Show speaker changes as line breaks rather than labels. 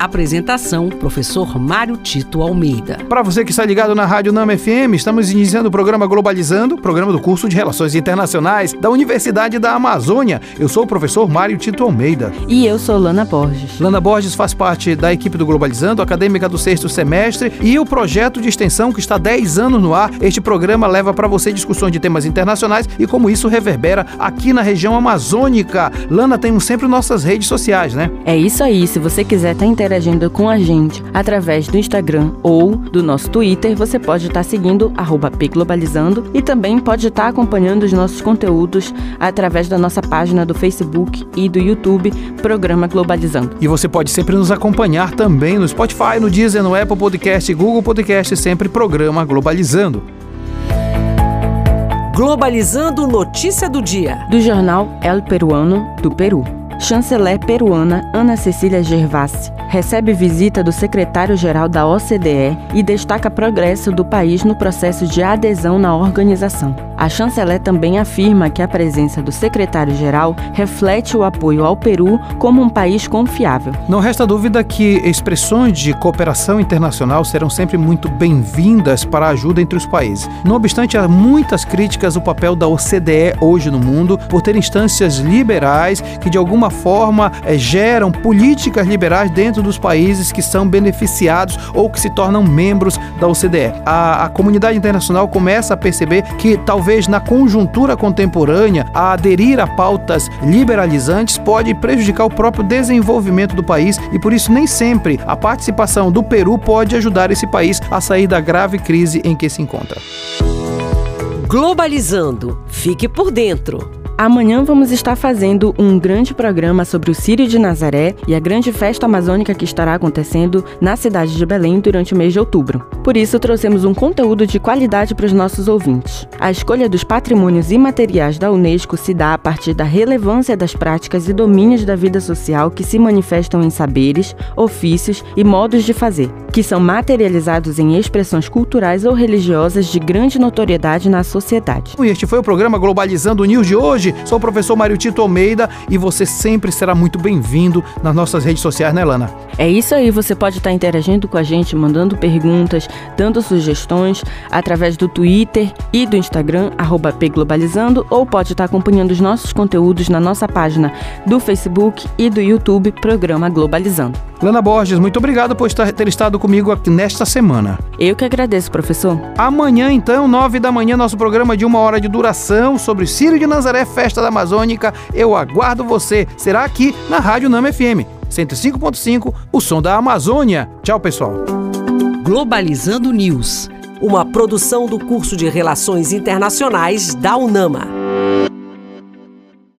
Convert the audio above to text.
Apresentação: Professor Mário Tito Almeida.
Para você que está ligado na Rádio Nama FM, estamos iniciando o programa Globalizando, programa do curso de Relações Internacionais da Universidade da Amazônia. Eu sou o professor Mário Tito Almeida.
E eu sou Lana Borges.
Lana Borges faz parte da equipe do Globalizando, acadêmica do sexto semestre, e o projeto de extensão que está há 10 anos no ar. Este programa leva para você discussões de temas internacionais e como isso reverbera aqui na região amazônica. Lana, temos sempre nossas redes sociais, né?
É isso aí. Se você quiser estar tá interagindo com a gente através do Instagram ou do nosso Twitter, você pode estar seguindo @pglobalizando e também pode estar acompanhando os nossos conteúdos através da nossa página do Facebook e do YouTube, Programa Globalizando.
E você pode sempre nos acompanhar também no Spotify, no Deezer, no Apple Podcast, Google Podcast, sempre Programa Globalizando.
Globalizando notícia do dia.
Do jornal El Peruano do Peru. Chanceler peruana Ana Cecília Gervasi recebe visita do secretário-geral da OCDE e destaca progresso do país no processo de adesão na organização. A chanceler também afirma que a presença do secretário-geral reflete o apoio ao Peru como um país confiável.
Não resta dúvida que expressões de cooperação internacional serão sempre muito bem-vindas para a ajuda entre os países. Não obstante, há muitas críticas ao papel da OCDE hoje no mundo por ter instâncias liberais que de alguma forma é, geram políticas liberais dentro dos países que são beneficiados ou que se tornam membros da OCDE. A, a comunidade internacional começa a perceber que talvez na conjuntura contemporânea a aderir a pautas liberalizantes pode prejudicar o próprio desenvolvimento do país e por isso nem sempre a participação do Peru pode ajudar esse país a sair da grave crise em que se encontra.
Globalizando. Fique por dentro.
Amanhã vamos estar fazendo um grande programa sobre o Círio de Nazaré e a grande festa amazônica que estará acontecendo na cidade de Belém durante o mês de outubro. Por isso, trouxemos um conteúdo de qualidade para os nossos ouvintes. A escolha dos patrimônios imateriais da Unesco se dá a partir da relevância das práticas e domínios da vida social que se manifestam em saberes, ofícios e modos de fazer, que são materializados em expressões culturais ou religiosas de grande notoriedade na sociedade.
E este foi o programa Globalizando News de hoje sou o professor Mário Tito Almeida e você sempre será muito bem-vindo nas nossas redes sociais, né, Lana?
É isso aí, você pode estar interagindo com a gente, mandando perguntas, dando sugestões através do Twitter e do Instagram, pglobalizando, ou pode estar acompanhando os nossos conteúdos na nossa página do Facebook e do YouTube, Programa Globalizando.
Lana Borges, muito obrigado por ter estado comigo aqui nesta semana.
Eu que agradeço, professor.
Amanhã, então, nove da manhã, nosso programa de uma hora de duração sobre Círio de Nazaré, Festa da Amazônica. Eu aguardo você. Será aqui na Rádio Nama FM 105.5, o som da Amazônia. Tchau, pessoal.
Globalizando News, uma produção do curso de Relações Internacionais da UNAMA.